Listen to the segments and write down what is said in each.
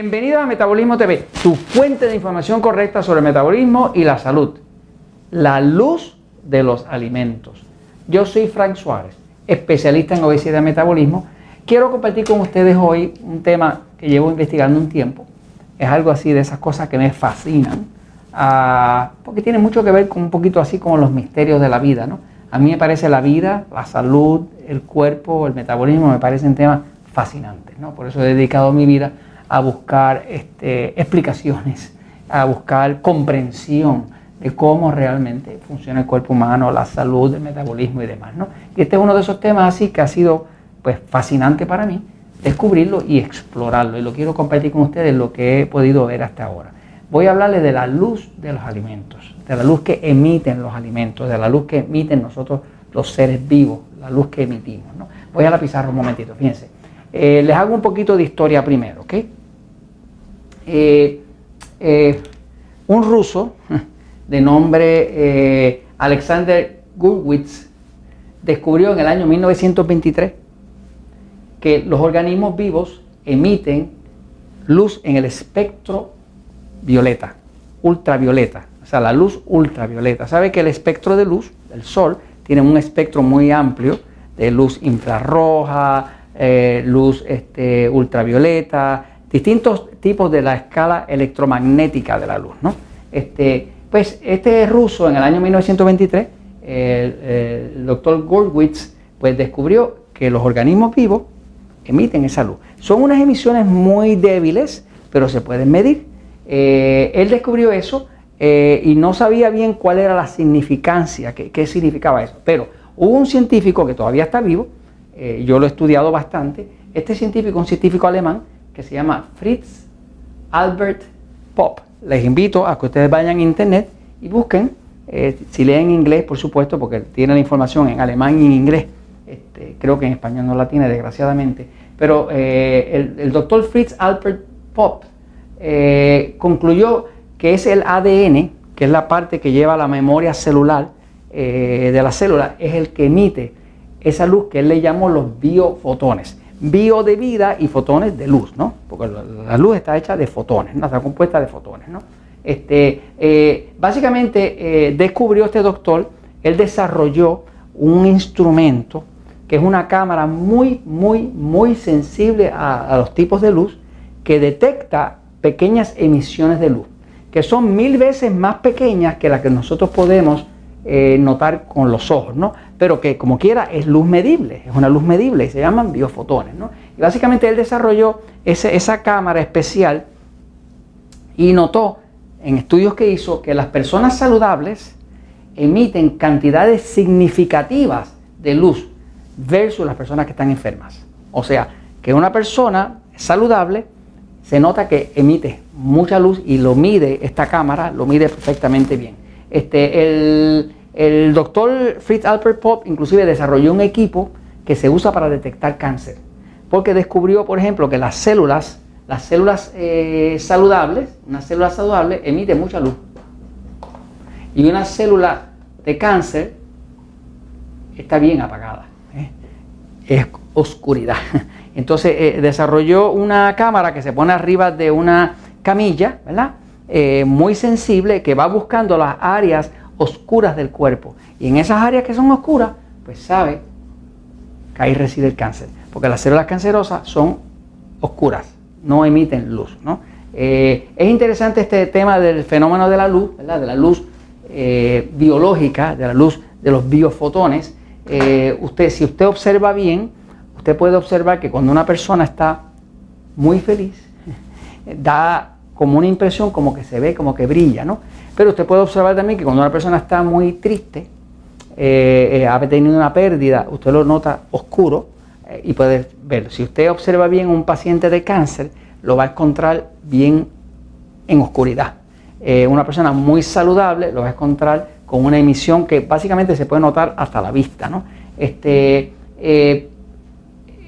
Bienvenido a Metabolismo TV, tu fuente de información correcta sobre el metabolismo y la salud. La luz de los alimentos. Yo soy Frank Suárez, especialista en obesidad y metabolismo. Quiero compartir con ustedes hoy un tema que llevo investigando un tiempo. Es algo así de esas cosas que me fascinan, ah, porque tiene mucho que ver con un poquito así como los misterios de la vida. ¿no? A mí me parece la vida, la salud, el cuerpo, el metabolismo, me parecen temas fascinantes. ¿no? Por eso he dedicado mi vida buscar este, explicaciones, a buscar comprensión de cómo realmente funciona el cuerpo humano, la salud, el metabolismo y demás. ¿no? Y este es uno de esos temas así que ha sido pues, fascinante para mí descubrirlo y explorarlo. Y lo quiero compartir con ustedes lo que he podido ver hasta ahora. Voy a hablarles de la luz de los alimentos, de la luz que emiten los alimentos, de la luz que emiten nosotros los seres vivos, la luz que emitimos. ¿no? Voy a la pizarra un momentito, fíjense. Eh, les hago un poquito de historia primero, ¿ok? Eh, eh, un ruso de nombre eh, Alexander Gurwitz descubrió en el año 1923 que los organismos vivos emiten luz en el espectro violeta, ultravioleta, o sea, la luz ultravioleta. Sabe que el espectro de luz del Sol tiene un espectro muy amplio de luz infrarroja, luz este, ultravioleta, distintos tipos de la escala electromagnética de la luz. ¿no? Este, pues este ruso en el año 1923, el, doctor Goldwitz, pues descubrió que los organismos vivos emiten esa luz. Son unas emisiones muy débiles, pero se pueden medir. Eh, él descubrió eso eh, y no sabía bien cuál era la significancia, qué, qué, significaba eso. Pero hubo un científico que todavía está vivo, eh, yo lo he estudiado bastante. Este científico, un científico alemán, que se llama Fritz Albert Pop. Les invito a que ustedes vayan a internet y busquen, eh, si leen inglés, por supuesto, porque tiene la información en alemán y en inglés. Este, creo que en español no la tiene, desgraciadamente. Pero eh, el, doctor Fritz Albert Pop eh, concluyó que es el ADN, que es la parte que lleva la memoria celular de la célula, es el que emite esa luz que él le llamó los biofotones bio de vida y fotones de luz, ¿no? Porque la luz está hecha de fotones, está compuesta de fotones, ¿no? Este, eh, básicamente eh, descubrió este doctor, él desarrolló un instrumento que es una cámara muy, muy, muy sensible a, los tipos de luz que detecta pequeñas emisiones de luz, que son mil veces más pequeñas que las que nosotros podemos eh, notar con los ojos, ¿no? pero que como quiera es luz medible, es una luz medible y se llaman biofotones. ¿no? Y básicamente él desarrolló esa cámara especial y notó en estudios que hizo que las personas saludables emiten cantidades significativas de luz versus las personas que están enfermas. O sea, que una persona saludable se nota que emite mucha luz y lo mide esta cámara, lo mide perfectamente bien. Este, el, doctor Fritz Albert Pop inclusive desarrolló un equipo que se usa para detectar cáncer, porque descubrió, por ejemplo, que las células, las células eh, saludables, una célula saludable emite mucha luz. Y una célula de cáncer está bien apagada, ¿eh? es oscuridad. Entonces eh, desarrolló una cámara que se pone arriba de una camilla, ¿verdad? Muy sensible que va buscando las áreas oscuras del cuerpo. Y en esas áreas que son oscuras, pues sabe que ahí reside el cáncer. Porque las células cancerosas son oscuras, no emiten luz. ¿no? Eh, es interesante este tema del fenómeno de la luz, de la luz eh, biológica, de la luz de los biofotones. Eh, usted, si usted observa bien, usted puede observar que cuando una persona está muy feliz, da como una impresión como que se ve, como que brilla, ¿no? Pero usted puede observar también que cuando una persona está muy triste, eh, eh, ha tenido una pérdida, usted lo nota oscuro eh, y puede verlo. Si usted observa bien un paciente de cáncer, lo va a encontrar bien en oscuridad. una persona muy saludable lo va a encontrar con una emisión que básicamente se puede notar hasta la vista. ¿no? Este,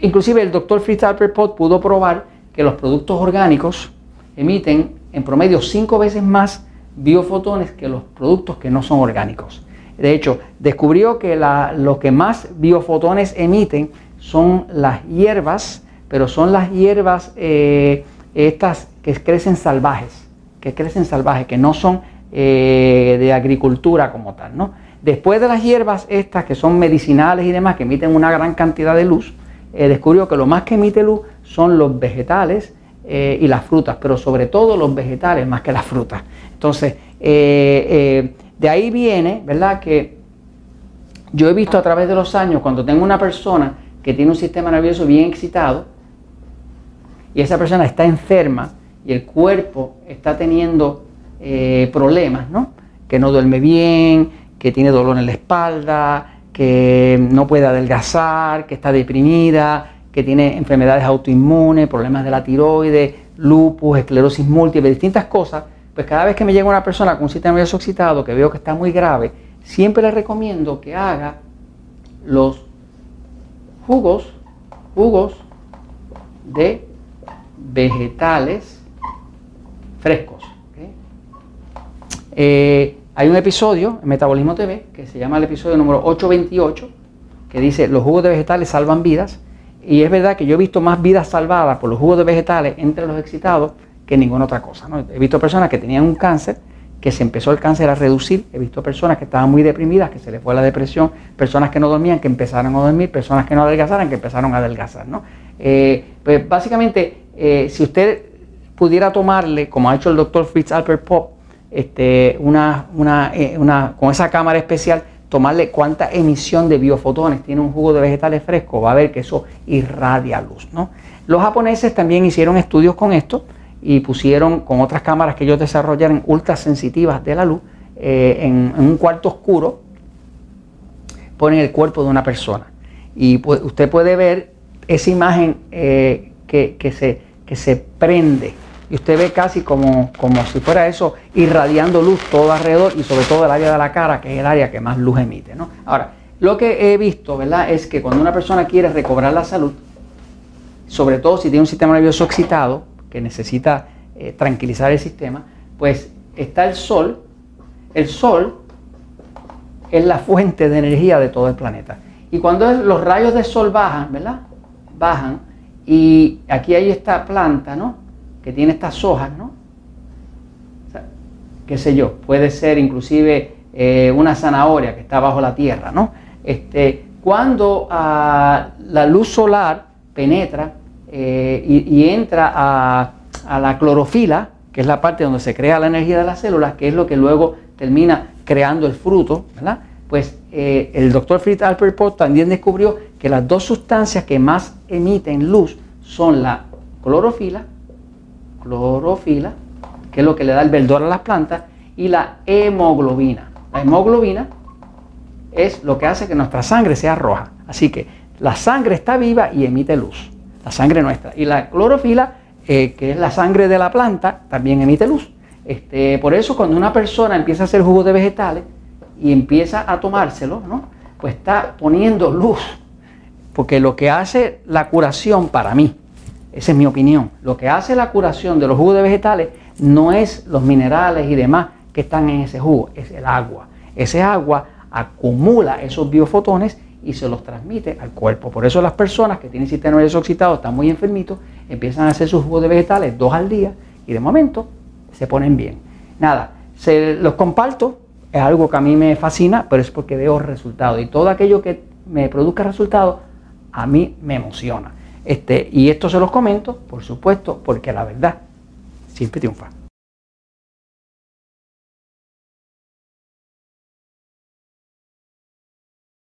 inclusive el doctor Fritz Albert Pott pudo probar que los productos orgánicos emiten en promedio cinco veces más biofotones que los productos que no son orgánicos. De hecho, descubrió que lo que más biofotones emiten son las hierbas, pero son las hierbas eh, estas que crecen salvajes, que crecen salvajes, que no son eh, de agricultura como tal, ¿no? Después de las hierbas estas que son medicinales y demás, que emiten una gran cantidad de luz, eh, descubrió que lo más que emite luz son los vegetales eh, y las frutas, pero sobre todo los vegetales más que las frutas. Entonces, de ahí viene, ¿verdad? Que yo he visto a través de los años, cuando tengo una persona que tiene un sistema nervioso bien excitado, y esa persona está enferma y el cuerpo está teniendo eh, problemas, ¿no? Que no duerme bien, que tiene dolor en la espalda, que no puede adelgazar, que está deprimida, que tiene enfermedades autoinmunes, problemas de la tiroides, lupus, esclerosis múltiple, distintas cosas, pues cada vez que me llega una persona con un sistema nervioso excitado que veo que está muy grave, siempre le recomiendo que haga los jugos, jugos de vegetales frescos. Eh, hay un episodio en Metabolismo TV que se llama el episodio número 828 que dice los jugos de vegetales salvan vidas y es verdad que yo he visto más vidas salvadas por los jugos de vegetales entre los excitados que ninguna otra cosa. He visto personas que tenían un cáncer que se empezó el cáncer a reducir. He visto personas que estaban muy deprimidas, que se les fue la depresión, personas que no dormían, que empezaron a dormir, personas que no adelgazaran, que empezaron a adelgazar. ¿no? Eh, pues básicamente, eh, si usted pudiera tomarle, como ha hecho el doctor Fritz Alper Pop, este, una, eh, una, con esa cámara especial, tomarle cuánta emisión de biofotones tiene un jugo de vegetales fresco, va a ver que eso irradia luz. ¿no? Los japoneses también hicieron estudios con esto y pusieron con otras cámaras que ellos desarrollaron ultra sensitivas de la luz eh, en, un cuarto oscuro, ponen el cuerpo de una persona. Y usted puede ver esa imagen eh, que se prende. Y usted ve casi como, como si fuera eso irradiando luz todo alrededor y sobre todo el área de la cara, que es el área que más luz emite. ¿no? Ahora, lo que he visto, ¿verdad? Es que cuando una persona quiere recobrar la salud, sobre todo si tiene un sistema nervioso excitado, que necesita eh, tranquilizar el sistema, pues está el Sol. El Sol es la fuente de energía de todo el planeta. Y cuando los rayos del Sol bajan, ¿verdad? Bajan, y aquí hay esta planta, ¿no? Que tiene estas hojas, ¿no? qué sé yo, puede ser inclusive eh, una zanahoria que está bajo la tierra, ¿no? Este, cuando ah, la luz solar penetra eh, y, entra a, la clorofila, que es la parte donde se crea la energía de las células, que es lo que luego termina creando el fruto, ¿verdad? Pues eh, el doctor Fritz Alpert Pot también descubrió que las dos sustancias que más emiten luz son la clorofila, clorofila, que es lo que le da el verdor a las plantas, y la hemoglobina. La hemoglobina es lo que hace que nuestra sangre sea roja. Así que la sangre está viva y emite luz la sangre nuestra. Y la clorofila, eh, que es la sangre de la planta, también emite luz. Este, por eso cuando una persona empieza a hacer jugo de vegetales y empieza a tomárselo, ¿no? pues está poniendo luz. Porque lo que hace la curación para mí, esa es mi opinión, lo que hace la curación de los jugos de vegetales no es los minerales y demás que están en ese jugo, es el agua. Ese agua acumula esos biofotones y se los transmite al cuerpo. Por eso las personas que tienen sistema nervioso están muy enfermitos, empiezan a hacer sus jugos de vegetales dos al día y de momento se ponen bien. Nada, se los comparto, es algo que a mí me fascina, pero es porque veo resultados y todo aquello que me produzca resultados a mí me emociona. Este, y esto se los comento, por supuesto, porque la verdad siempre triunfa.